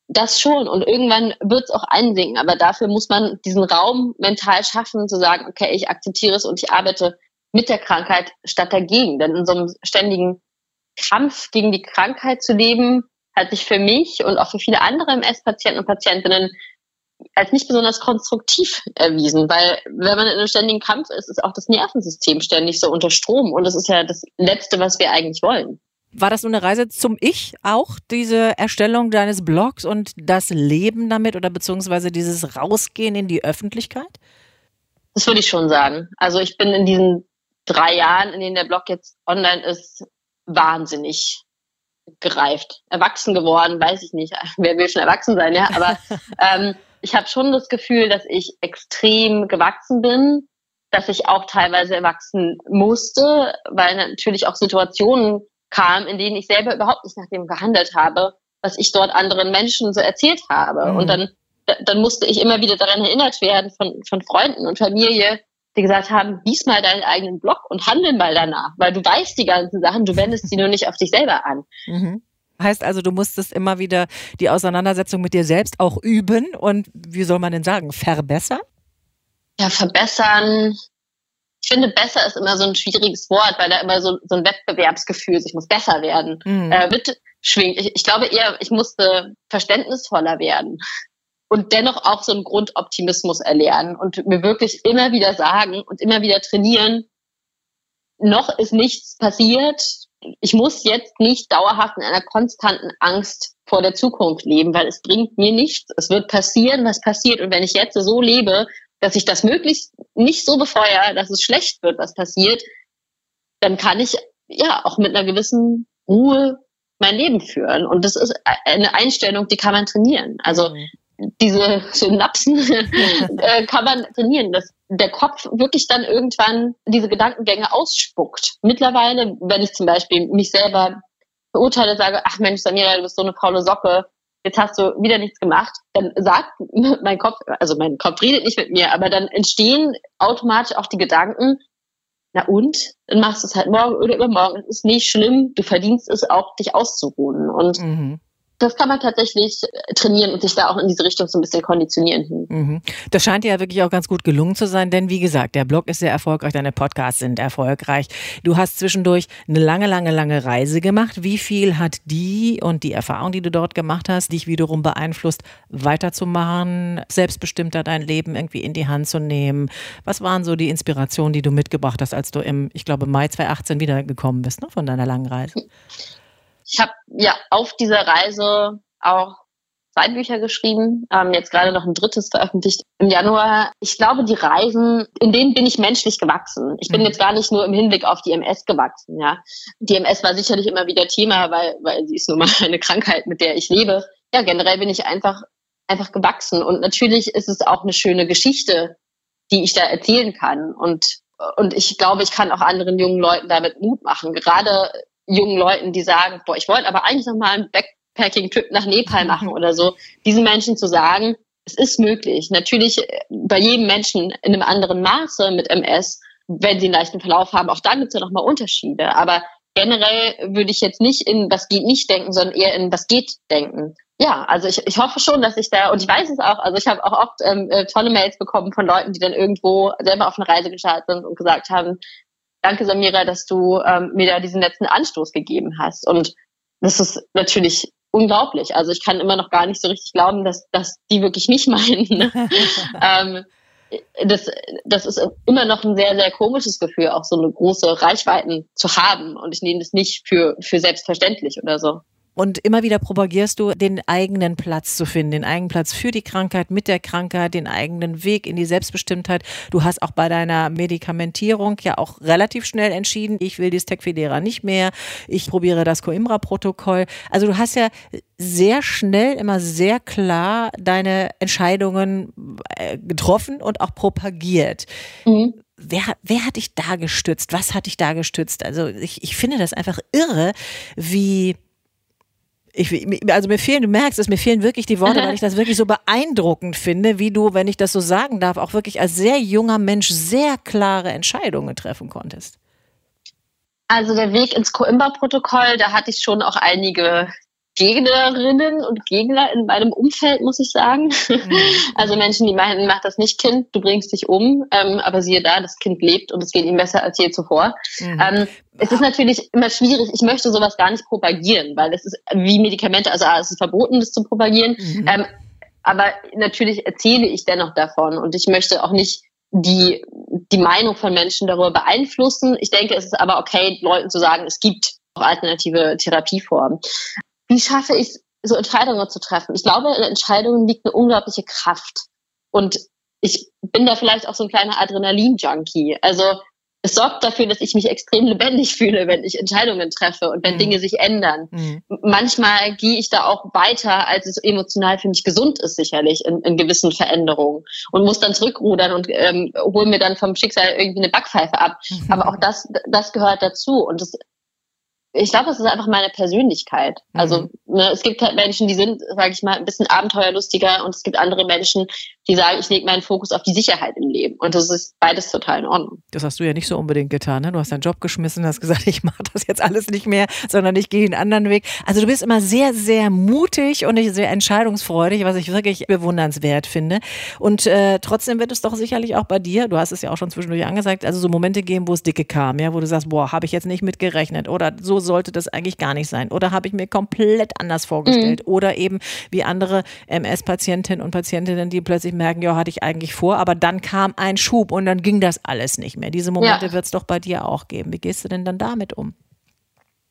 das schon. Und irgendwann wird es auch einsinken. Aber dafür muss man diesen Raum mental schaffen, zu sagen, okay, ich akzeptiere es und ich arbeite mit der Krankheit statt dagegen. Denn in so einem ständigen Kampf gegen die Krankheit zu leben, hat sich für mich und auch für viele andere MS-Patienten und Patientinnen als nicht besonders konstruktiv erwiesen, weil wenn man in einem ständigen Kampf ist, ist auch das Nervensystem ständig so unter Strom und das ist ja das Letzte, was wir eigentlich wollen.
War das nur eine Reise zum Ich auch, diese Erstellung deines Blogs und das Leben damit oder beziehungsweise dieses Rausgehen in die Öffentlichkeit?
Das würde ich schon sagen. Also ich bin in diesen drei Jahren, in denen der Blog jetzt online ist, wahnsinnig gereift. Erwachsen geworden, weiß ich nicht. Wer will schon erwachsen sein, ja? Aber ähm, ich habe schon das Gefühl, dass ich extrem gewachsen bin, dass ich auch teilweise erwachsen musste, weil natürlich auch Situationen kamen, in denen ich selber überhaupt nicht nach dem gehandelt habe, was ich dort anderen Menschen so erzählt habe. Mhm. Und dann, dann musste ich immer wieder daran erinnert werden von, von Freunden und Familie, die gesagt haben, lies mal deinen eigenen Blog und handel mal danach, weil du weißt die ganzen Sachen, du wendest sie nur nicht auf dich selber an. Mhm.
Heißt also, du musstest immer wieder die Auseinandersetzung mit dir selbst auch üben und wie soll man denn sagen, verbessern?
Ja, verbessern. Ich finde, besser ist immer so ein schwieriges Wort, weil da immer so, so ein Wettbewerbsgefühl ist, ich muss besser werden, mhm. äh, mitschwingt. Ich, ich glaube eher, ich musste verständnisvoller werden und dennoch auch so einen Grundoptimismus erlernen und mir wirklich immer wieder sagen und immer wieder trainieren, noch ist nichts passiert, ich muss jetzt nicht dauerhaft in einer konstanten Angst vor der Zukunft leben, weil es bringt mir nichts. Es wird passieren, was passiert. Und wenn ich jetzt so lebe, dass ich das möglichst nicht so befeuere, dass es schlecht wird, was passiert, dann kann ich ja auch mit einer gewissen Ruhe mein Leben führen. Und das ist eine Einstellung, die kann man trainieren. Also mhm diese Synapsen äh, kann man trainieren, dass der Kopf wirklich dann irgendwann diese Gedankengänge ausspuckt. Mittlerweile, wenn ich zum Beispiel mich selber beurteile, sage, ach Mensch, Samira, du bist so eine faule Socke, jetzt hast du wieder nichts gemacht, dann sagt mein Kopf, also mein Kopf redet nicht mit mir, aber dann entstehen automatisch auch die Gedanken, na und? Dann machst du es halt morgen oder übermorgen. Es ist nicht schlimm. Du verdienst es auch, dich auszuruhen. Und mhm das kann man tatsächlich äh, trainieren und sich da auch in diese Richtung so ein bisschen konditionieren.
Mhm. Das scheint ja wirklich auch ganz gut gelungen zu sein, denn wie gesagt, der Blog ist sehr erfolgreich, deine Podcasts sind erfolgreich. Du hast zwischendurch eine lange, lange, lange Reise gemacht. Wie viel hat die und die Erfahrung, die du dort gemacht hast, dich wiederum beeinflusst, weiterzumachen, selbstbestimmter dein Leben irgendwie in die Hand zu nehmen? Was waren so die Inspirationen, die du mitgebracht hast, als du im, ich glaube, Mai 2018 wiedergekommen bist, ne, von deiner langen Reise?
Ich habe ja auf dieser Reise auch zwei Bücher geschrieben, ähm, jetzt gerade noch ein drittes veröffentlicht im Januar. Ich glaube, die Reisen, in denen bin ich menschlich gewachsen. Ich bin mhm. jetzt gar nicht nur im Hinblick auf die MS gewachsen. Ja, die MS war sicherlich immer wieder Thema, weil weil sie ist nun mal eine Krankheit, mit der ich lebe. Ja, generell bin ich einfach einfach gewachsen und natürlich ist es auch eine schöne Geschichte, die ich da erzählen kann und und ich glaube, ich kann auch anderen jungen Leuten damit Mut machen. Gerade jungen Leuten, die sagen, boah, ich wollte aber eigentlich noch mal einen Backpacking-Trip nach Nepal machen oder so, diesen Menschen zu sagen, es ist möglich. Natürlich äh, bei jedem Menschen in einem anderen Maße mit MS, wenn sie einen leichten Verlauf haben, auch da gibt es ja nochmal Unterschiede. Aber generell würde ich jetzt nicht in was geht nicht denken, sondern eher in was geht denken. Ja, also ich, ich hoffe schon, dass ich da, und ich weiß es auch, also ich habe auch oft ähm, äh, tolle Mails bekommen von Leuten, die dann irgendwo selber auf eine Reise gestartet sind und gesagt haben, danke Samira, dass du ähm, mir da diesen letzten Anstoß gegeben hast. Und das ist natürlich unglaublich. Also ich kann immer noch gar nicht so richtig glauben, dass, dass die wirklich mich meinen. Ne? ähm, das, das ist immer noch ein sehr, sehr komisches Gefühl, auch so eine große Reichweiten zu haben. Und ich nehme das nicht für, für selbstverständlich oder so.
Und immer wieder propagierst du, den eigenen Platz zu finden, den eigenen Platz für die Krankheit, mit der Krankheit, den eigenen Weg in die Selbstbestimmtheit. Du hast auch bei deiner Medikamentierung ja auch relativ schnell entschieden, ich will dieses Tecfidera nicht mehr, ich probiere das Coimbra-Protokoll. Also du hast ja sehr schnell, immer sehr klar deine Entscheidungen äh, getroffen und auch propagiert. Mhm wer, wer hat dich da gestützt? Was hat dich da gestützt? Also ich, ich finde das einfach irre, wie ich, also mir fehlen, du merkst es, mir fehlen wirklich die Worte, weil ich das wirklich so beeindruckend finde, wie du, wenn ich das so sagen darf, auch wirklich als sehr junger Mensch sehr klare Entscheidungen treffen konntest.
Also der Weg ins Coimbra-Protokoll, da hatte ich schon auch einige Gegnerinnen und Gegner in meinem Umfeld, muss ich sagen. Mhm. Also Menschen, die meinen, mach das nicht, Kind, du bringst dich um. Ähm, aber siehe da, das Kind lebt und es geht ihm besser als je zuvor. Mhm. Ähm, es ist natürlich immer schwierig. Ich möchte sowas gar nicht propagieren, weil es ist wie Medikamente, also es ist verboten, das zu propagieren. Mhm. Ähm, aber natürlich erzähle ich dennoch davon und ich möchte auch nicht die, die Meinung von Menschen darüber beeinflussen. Ich denke, es ist aber okay, Leuten zu sagen, es gibt auch alternative Therapieformen wie schaffe ich es, so Entscheidungen zu treffen? Ich glaube, in Entscheidungen liegt eine unglaubliche Kraft. Und ich bin da vielleicht auch so ein kleiner Adrenalin-Junkie. Also es sorgt dafür, dass ich mich extrem lebendig fühle, wenn ich Entscheidungen treffe und wenn mhm. Dinge sich ändern. Mhm. Manchmal gehe ich da auch weiter, als es emotional für mich gesund ist, sicherlich in, in gewissen Veränderungen und muss dann zurückrudern und ähm, hole mir dann vom Schicksal irgendwie eine Backpfeife ab. Mhm. Aber auch das, das gehört dazu und das ich glaube, es ist einfach meine Persönlichkeit. Also mhm. ne, es gibt halt Menschen, die sind, sage ich mal, ein bisschen abenteuerlustiger und es gibt andere Menschen, die sagen, ich lege meinen Fokus auf die Sicherheit im Leben. Und das ist beides total in Ordnung.
Das hast du ja nicht so unbedingt getan. Ne? Du hast deinen Job geschmissen, hast gesagt, ich mache das jetzt alles nicht mehr, sondern ich gehe einen anderen Weg. Also du bist immer sehr, sehr mutig und sehr entscheidungsfreudig, was ich wirklich bewundernswert finde. Und äh, trotzdem wird es doch sicherlich auch bei dir, du hast es ja auch schon zwischendurch angesagt, also so Momente geben, wo es dicke kam, ja, wo du sagst, boah, habe ich jetzt nicht mitgerechnet oder so sollte das eigentlich gar nicht sein oder habe ich mir komplett anders vorgestellt mhm. oder eben wie andere MS-Patientinnen und Patientinnen, die plötzlich merken, ja, hatte ich eigentlich vor, aber dann kam ein Schub und dann ging das alles nicht mehr. Diese Momente ja. wird es doch bei dir auch geben. Wie gehst du denn dann damit um?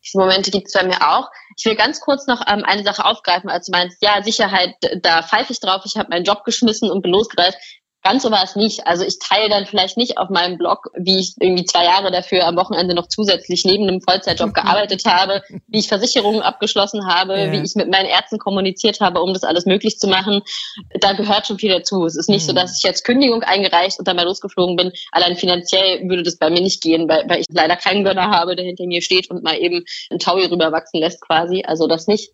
Diese Momente gibt es bei mir auch. Ich will ganz kurz noch ähm, eine Sache aufgreifen, als du meinst, ja, Sicherheit, da pfeife ich drauf, ich habe meinen Job geschmissen und bin losgereist. Ganz so war es nicht. Also ich teile dann vielleicht nicht auf meinem Blog, wie ich irgendwie zwei Jahre dafür am Wochenende noch zusätzlich neben einem Vollzeitjob gearbeitet habe, wie ich Versicherungen abgeschlossen habe, ja. wie ich mit meinen Ärzten kommuniziert habe, um das alles möglich zu machen. Da gehört schon viel dazu. Es ist nicht mhm. so, dass ich jetzt Kündigung eingereicht und dann mal losgeflogen bin. Allein finanziell würde das bei mir nicht gehen, weil, weil ich leider keinen Gönner habe, der hinter mir steht und mal eben ein Taui rüberwachsen lässt quasi. Also das nicht.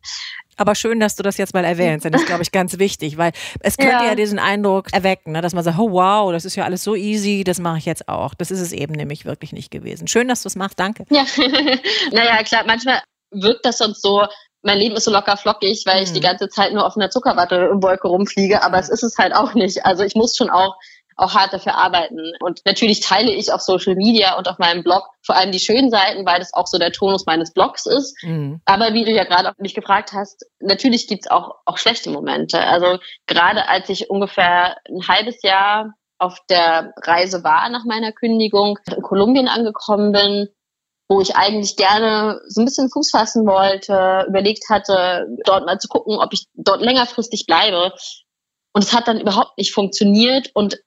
Aber schön, dass du das jetzt mal erwähnst, denn das ist, glaube ich, ganz wichtig, weil es könnte ja, ja diesen Eindruck erwecken, ne, dass man sagt, oh wow, das ist ja alles so easy, das mache ich jetzt auch. Das ist es eben nämlich wirklich nicht gewesen. Schön, dass du es machst, danke.
Ja, naja, klar, manchmal wirkt das sonst so, mein Leben ist so locker flockig, weil ich die hm. ganze Zeit nur auf einer Zuckerwattewolke rumfliege, aber es ist es halt auch nicht. Also ich muss schon auch auch hart dafür arbeiten. Und natürlich teile ich auf Social Media und auf meinem Blog vor allem die schönen Seiten, weil das auch so der Tonus meines Blogs ist. Mhm. Aber wie du ja gerade auch mich gefragt hast, natürlich gibt's auch, auch schlechte Momente. Also gerade als ich ungefähr ein halbes Jahr auf der Reise war nach meiner Kündigung, in Kolumbien angekommen bin, wo ich eigentlich gerne so ein bisschen Fuß fassen wollte, überlegt hatte, dort mal zu gucken, ob ich dort längerfristig bleibe. Und es hat dann überhaupt nicht funktioniert. Und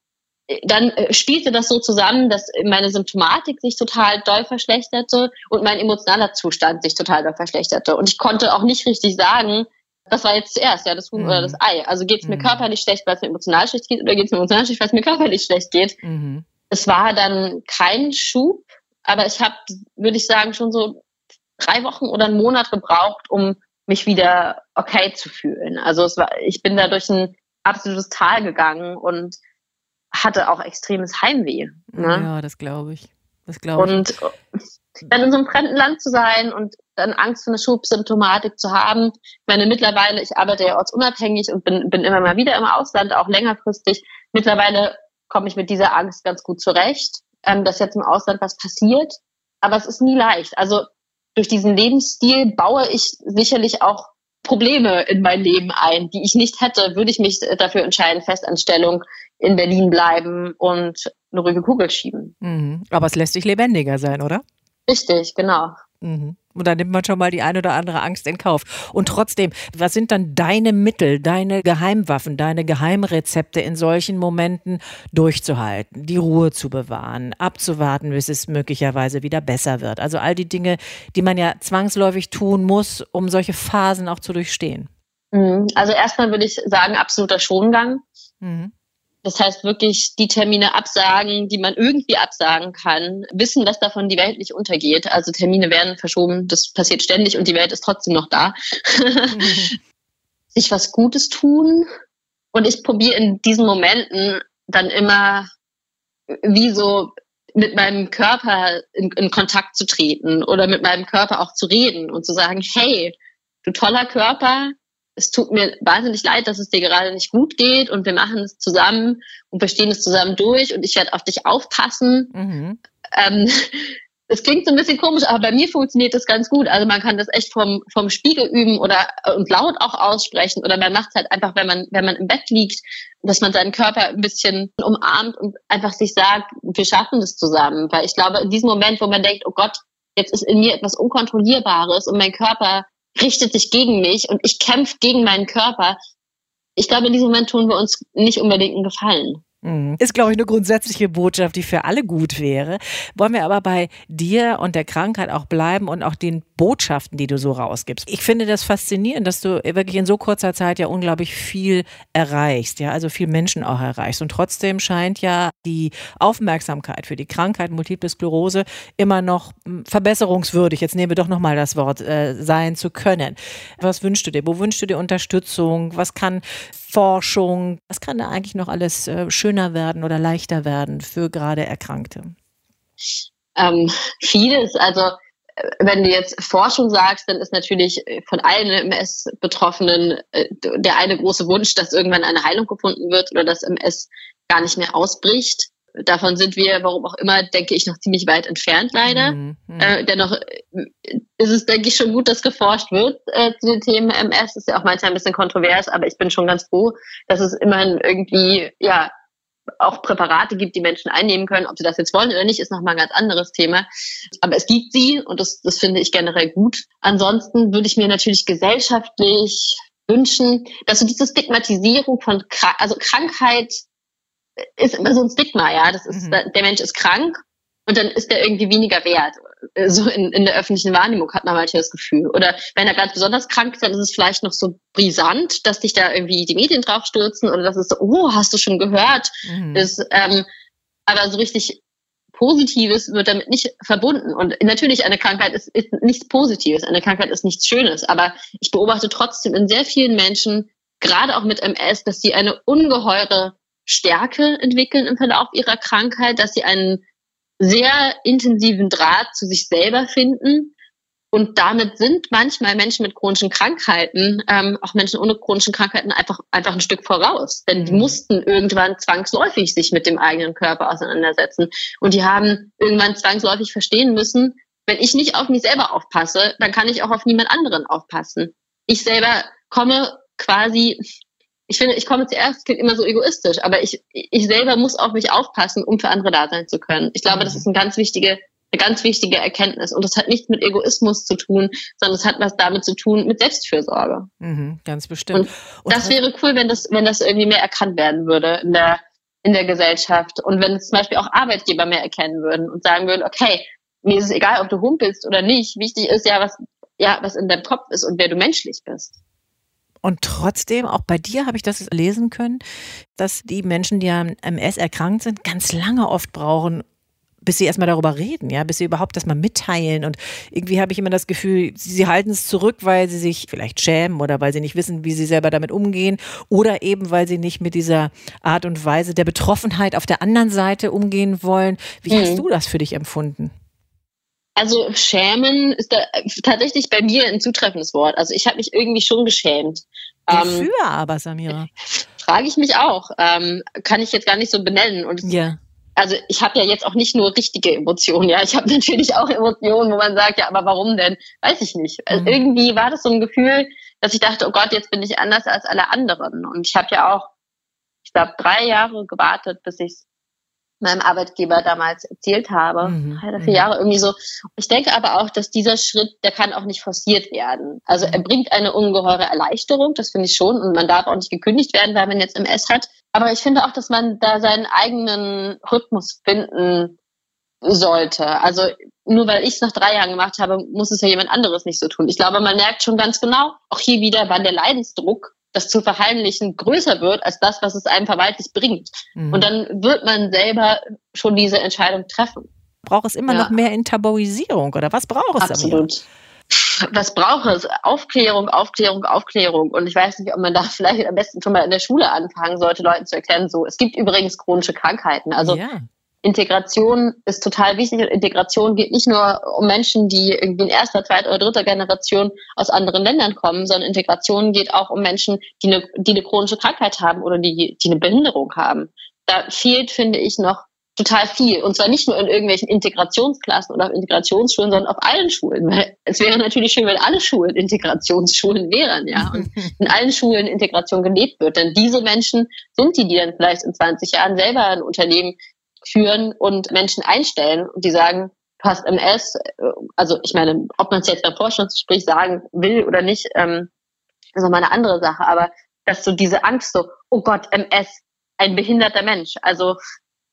dann äh, spielte das so zusammen, dass meine Symptomatik sich total doll verschlechterte und mein emotionaler Zustand sich total doll verschlechterte. Und ich konnte auch nicht richtig sagen, das war jetzt zuerst, ja, das Huhn mhm. oder das Ei. Also geht es mir mhm. körperlich schlecht, weil es mir emotional schlecht geht, oder geht es mir emotional schlecht, weil es mir körperlich schlecht geht. Mhm. Es war dann kein Schub, aber ich habe, würde ich sagen, schon so drei Wochen oder einen Monat gebraucht, um mich wieder okay zu fühlen. Also es war, ich bin da durch ein absolutes Tal gegangen und hatte auch extremes Heimweh.
Ne? Ja, das glaube ich. Das glaube
ich. Und dann in so einem fremden Land zu sein und dann Angst vor einer Schubsymptomatik zu haben. Ich meine, mittlerweile, ich arbeite ja ortsunabhängig und bin, bin immer mal wieder im Ausland, auch längerfristig. Mittlerweile komme ich mit dieser Angst ganz gut zurecht, ähm, dass jetzt im Ausland was passiert. Aber es ist nie leicht. Also durch diesen Lebensstil baue ich sicherlich auch Probleme in mein Leben ein, die ich nicht hätte, würde ich mich dafür entscheiden, Festanstellung in Berlin bleiben und eine ruhige Kugel schieben.
Mhm. Aber es lässt sich lebendiger sein, oder?
Richtig, genau.
Mhm. Und da nimmt man schon mal die ein oder andere Angst in Kauf. Und trotzdem, was sind dann deine Mittel, deine Geheimwaffen, deine Geheimrezepte in solchen Momenten durchzuhalten, die Ruhe zu bewahren, abzuwarten, bis es möglicherweise wieder besser wird? Also all die Dinge, die man ja zwangsläufig tun muss, um solche Phasen auch zu durchstehen.
Mhm. Also erstmal würde ich sagen, absoluter Schongang. Mhm. Das heißt wirklich die Termine absagen, die man irgendwie absagen kann, wissen, dass davon die Welt nicht untergeht. Also Termine werden verschoben, das passiert ständig und die Welt ist trotzdem noch da. Mhm. Sich was Gutes tun. Und ich probiere in diesen Momenten dann immer wie so mit meinem Körper in, in Kontakt zu treten oder mit meinem Körper auch zu reden und zu sagen, hey, du toller Körper, es tut mir wahnsinnig leid, dass es dir gerade nicht gut geht und wir machen es zusammen und wir stehen es zusammen durch und ich werde auf dich aufpassen. Mhm. Ähm, das klingt so ein bisschen komisch, aber bei mir funktioniert das ganz gut. Also man kann das echt vom, vom Spiegel üben oder und laut auch aussprechen oder man macht es halt einfach, wenn man, wenn man im Bett liegt, dass man seinen Körper ein bisschen umarmt und einfach sich sagt, wir schaffen das zusammen. Weil ich glaube, in diesem Moment, wo man denkt, oh Gott, jetzt ist in mir etwas Unkontrollierbares und mein Körper richtet sich gegen mich und ich kämpfe gegen meinen Körper. Ich glaube, in diesem Moment tun wir uns nicht unbedingt einen Gefallen.
Mhm. Ist, glaube ich, eine grundsätzliche Botschaft, die für alle gut wäre. Wollen wir aber bei dir und der Krankheit auch bleiben und auch den Botschaften, die du so rausgibst. Ich finde das faszinierend, dass du wirklich in so kurzer Zeit ja unglaublich viel erreichst, ja, also viel Menschen auch erreichst. Und trotzdem scheint ja die Aufmerksamkeit für die Krankheit Multiple Sklerose immer noch hm, verbesserungswürdig, jetzt nehmen wir doch nochmal das Wort, äh, sein zu können. Was wünschst du dir? Wo wünschst du dir Unterstützung? Was kann Forschung, was kann da eigentlich noch alles äh, schöner werden oder leichter werden für gerade Erkrankte?
Ähm, vieles. Also äh, wenn du jetzt Forschung sagst, dann ist natürlich äh, von allen MS-Betroffenen der eine große Wunsch, dass irgendwann eine Heilung gefunden wird oder dass MS gar nicht mehr ausbricht. Davon sind wir, warum auch immer, denke ich, noch ziemlich weit entfernt leider. Mhm, mhm. äh, dennoch ist es, denke ich, schon gut, dass geforscht wird äh, zu den Themen MS. Ist ja auch manchmal ein bisschen kontrovers, aber ich bin schon ganz froh, dass es immerhin irgendwie, ja, auch Präparate gibt, die Menschen einnehmen können. Ob sie das jetzt wollen oder nicht, ist nochmal ein ganz anderes Thema. Aber es gibt sie und das, das finde ich generell gut. Ansonsten würde ich mir natürlich gesellschaftlich wünschen, dass so diese Stigmatisierung von, also Krankheit ist immer so ein Stigma, ja. Das ist, mhm. der Mensch ist krank und dann ist er irgendwie weniger wert. So in, in der öffentlichen Wahrnehmung hat man manchmal das Gefühl. Oder wenn er ganz besonders krank ist, dann ist es vielleicht noch so brisant, dass dich da irgendwie die Medien draufstürzen oder dass es so, oh, hast du schon gehört? Mhm. Ist, ähm, aber so richtig Positives wird damit nicht verbunden. Und natürlich, eine Krankheit ist, ist nichts Positives, eine Krankheit ist nichts Schönes. Aber ich beobachte trotzdem in sehr vielen Menschen, gerade auch mit MS, dass sie eine ungeheure Stärke entwickeln im Verlauf ihrer Krankheit, dass sie einen sehr intensiven Draht zu sich selber finden. Und damit sind manchmal Menschen mit chronischen Krankheiten, ähm, auch Menschen ohne chronischen Krankheiten, einfach, einfach ein Stück voraus. Denn die mhm. mussten irgendwann zwangsläufig sich mit dem eigenen Körper auseinandersetzen. Und die haben irgendwann zwangsläufig verstehen müssen, wenn ich nicht auf mich selber aufpasse, dann kann ich auch auf niemand anderen aufpassen. Ich selber komme quasi ich finde, ich komme zuerst, klingt immer so egoistisch, aber ich, ich selber muss auf mich aufpassen, um für andere da sein zu können. Ich glaube, das ist eine ganz wichtige, eine ganz wichtige Erkenntnis. Und das hat nichts mit Egoismus zu tun, sondern es hat was damit zu tun mit Selbstfürsorge.
Mhm, ganz bestimmt. Und,
Und das wäre cool, wenn das, wenn das irgendwie mehr erkannt werden würde in der, in der Gesellschaft. Und wenn zum Beispiel auch Arbeitgeber mehr erkennen würden und sagen würden, okay, mir ist es egal, ob du humpelst oder nicht. Wichtig ist ja, was, ja, was in deinem Kopf ist und wer du menschlich bist.
Und trotzdem, auch bei dir habe ich das lesen können, dass die Menschen, die am MS erkrankt sind, ganz lange oft brauchen, bis sie erstmal darüber reden, ja, bis sie überhaupt das mal mitteilen. Und irgendwie habe ich immer das Gefühl, sie halten es zurück, weil sie sich vielleicht schämen oder weil sie nicht wissen, wie sie selber damit umgehen oder eben, weil sie nicht mit dieser Art und Weise der Betroffenheit auf der anderen Seite umgehen wollen. Wie mhm. hast du das für dich empfunden?
Also schämen ist da tatsächlich bei mir ein zutreffendes Wort. Also ich habe mich irgendwie schon geschämt.
Wofür ähm, aber, Samira?
Frage ich mich auch. Ähm, kann ich jetzt gar nicht so benennen. Und ja. Also ich habe ja jetzt auch nicht nur richtige Emotionen, ja. Ich habe natürlich auch Emotionen, wo man sagt, ja, aber warum denn? Weiß ich nicht. Also mhm. irgendwie war das so ein Gefühl, dass ich dachte, oh Gott, jetzt bin ich anders als alle anderen. Und ich habe ja auch, ich glaube, drei Jahre gewartet, bis ich meinem Arbeitgeber damals erzählt habe. Mhm. Drei oder vier mhm. Jahre irgendwie so. Ich denke aber auch, dass dieser Schritt, der kann auch nicht forciert werden. Also er bringt eine ungeheure Erleichterung, das finde ich schon. Und man darf auch nicht gekündigt werden, weil man jetzt MS hat. Aber ich finde auch, dass man da seinen eigenen Rhythmus finden sollte. Also nur weil ich es nach drei Jahren gemacht habe, muss es ja jemand anderes nicht so tun. Ich glaube, man merkt schon ganz genau, auch hier wieder, wann der Leidensdruck, das zu verheimlichen, größer wird als das, was es einem verwaltlich bringt. Mhm. Und dann wird man selber schon diese Entscheidung treffen.
Braucht es immer ja. noch mehr Enttabuisierung oder was braucht es?
Absolut. Was braucht es? Aufklärung, Aufklärung, Aufklärung. Und ich weiß nicht, ob man da vielleicht am besten schon mal in der Schule anfangen sollte, Leuten zu erklären, so, es gibt übrigens chronische Krankheiten. Also ja. Integration ist total wichtig und Integration geht nicht nur um Menschen, die irgendwie in erster, zweiter oder dritter Generation aus anderen Ländern kommen, sondern Integration geht auch um Menschen, die eine, die eine chronische Krankheit haben oder die, die eine Behinderung haben. Da fehlt, finde ich, noch total viel. Und zwar nicht nur in irgendwelchen Integrationsklassen oder Integrationsschulen, sondern auf allen Schulen. Weil es wäre natürlich schön, wenn alle Schulen Integrationsschulen wären, ja. Und in allen Schulen Integration gelebt wird. Denn diese Menschen sind die, die dann vielleicht in 20 Jahren selber ein Unternehmen führen und Menschen einstellen und die sagen, du hast MS, also ich meine, ob man es jetzt beim Forschungsgespräch sagen will oder nicht, ähm, ist nochmal eine andere Sache, aber dass so diese Angst so, oh Gott, MS, ein behinderter Mensch, also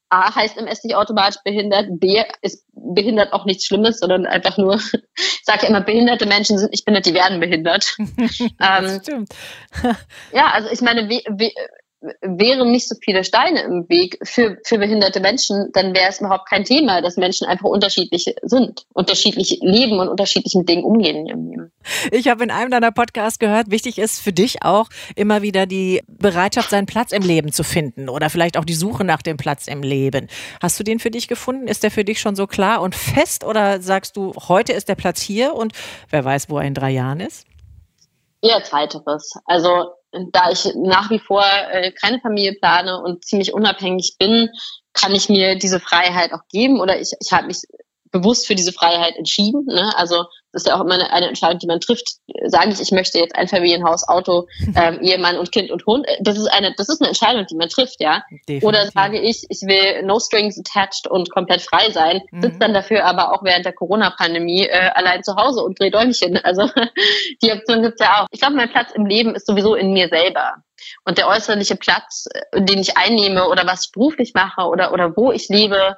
A heißt MS nicht automatisch behindert, B ist behindert auch nichts Schlimmes, sondern einfach nur, ich sage ja immer, behinderte Menschen sind nicht behindert, die werden behindert. ähm, stimmt. ja, also ich meine, wie, wie, wären nicht so viele Steine im Weg für, für behinderte Menschen, dann wäre es überhaupt kein Thema, dass Menschen einfach unterschiedlich sind, unterschiedlich leben und unterschiedlich mit Dingen umgehen.
Ich habe in einem deiner Podcasts gehört, wichtig ist für dich auch immer wieder die Bereitschaft, seinen Platz im Leben zu finden oder vielleicht auch die Suche nach dem Platz im Leben. Hast du den für dich gefunden? Ist der für dich schon so klar und fest oder sagst du, heute ist der Platz hier und wer weiß, wo er in drei Jahren ist?
Eher zweiteres. Also da ich nach wie vor äh, keine Familie plane und ziemlich unabhängig bin, kann ich mir diese Freiheit auch geben oder ich, ich habe mich bewusst für diese Freiheit entschieden. Ne? Also das ist ja auch immer eine, eine Entscheidung, die man trifft. Sage ich, ich möchte jetzt ein Familienhaus, Auto, ähm, Ehemann und Kind und Hund. Das ist eine, das ist eine Entscheidung, die man trifft, ja. Definitiv. Oder sage ich, ich will no strings attached und komplett frei sein, mhm. sitze dann dafür aber auch während der Corona-Pandemie äh, allein zu Hause und drehe Däumchen. Also die Option gibt's ja auch. Ich glaube, mein Platz im Leben ist sowieso in mir selber. Und der äußerliche Platz, äh, den ich einnehme oder was ich beruflich mache oder, oder wo ich lebe,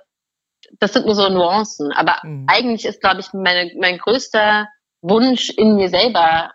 das sind nur so Nuancen. Aber mhm. eigentlich ist, glaube ich, meine, mein größter Wunsch in mir selber,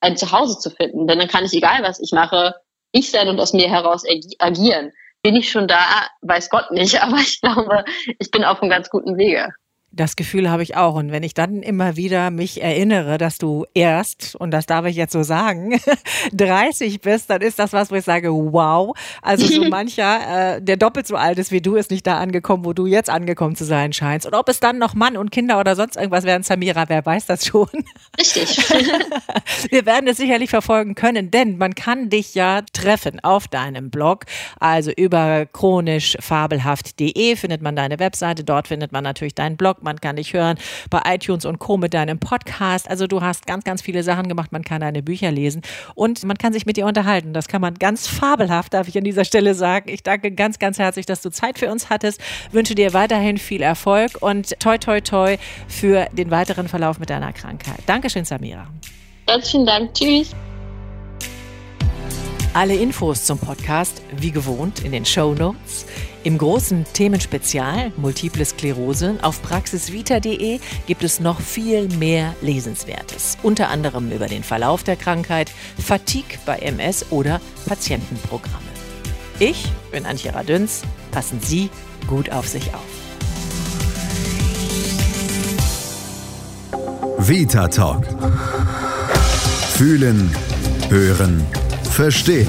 ein Zuhause zu finden. Denn dann kann ich, egal was ich mache, ich sein und aus mir heraus agieren. Bin ich schon da? Weiß Gott nicht. Aber ich glaube, ich bin auf einem ganz guten Wege.
Das Gefühl habe ich auch. Und wenn ich dann immer wieder mich erinnere, dass du erst, und das darf ich jetzt so sagen, 30 bist, dann ist das was, wo ich sage, wow. Also so mancher, äh, der doppelt so alt ist wie du, ist nicht da angekommen, wo du jetzt angekommen zu sein scheinst. Und ob es dann noch Mann und Kinder oder sonst irgendwas werden, Samira, wer weiß das schon.
Richtig.
Wir werden es sicherlich verfolgen können, denn man kann dich ja treffen auf deinem Blog. Also über chronischfabelhaft.de findet man deine Webseite. Dort findet man natürlich deinen Blog man kann dich hören bei iTunes und Co. mit deinem Podcast. Also du hast ganz, ganz viele Sachen gemacht. Man kann deine Bücher lesen und man kann sich mit dir unterhalten. Das kann man ganz fabelhaft, darf ich an dieser Stelle sagen. Ich danke ganz, ganz herzlich, dass du Zeit für uns hattest. Wünsche dir weiterhin viel Erfolg und toi, toi, toi für den weiteren Verlauf mit deiner Krankheit. Dankeschön, Samira.
Herzlichen Dank. Tschüss.
Alle Infos zum Podcast, wie gewohnt, in den Show Notes. Im großen Themenspezial Multiple Sklerose auf praxisvita.de gibt es noch viel mehr Lesenswertes. Unter anderem über den Verlauf der Krankheit, Fatigue bei MS oder Patientenprogramme. Ich bin Antje Radüns. Passen Sie gut auf sich auf.
Vita Talk. Fühlen, hören Verstehen.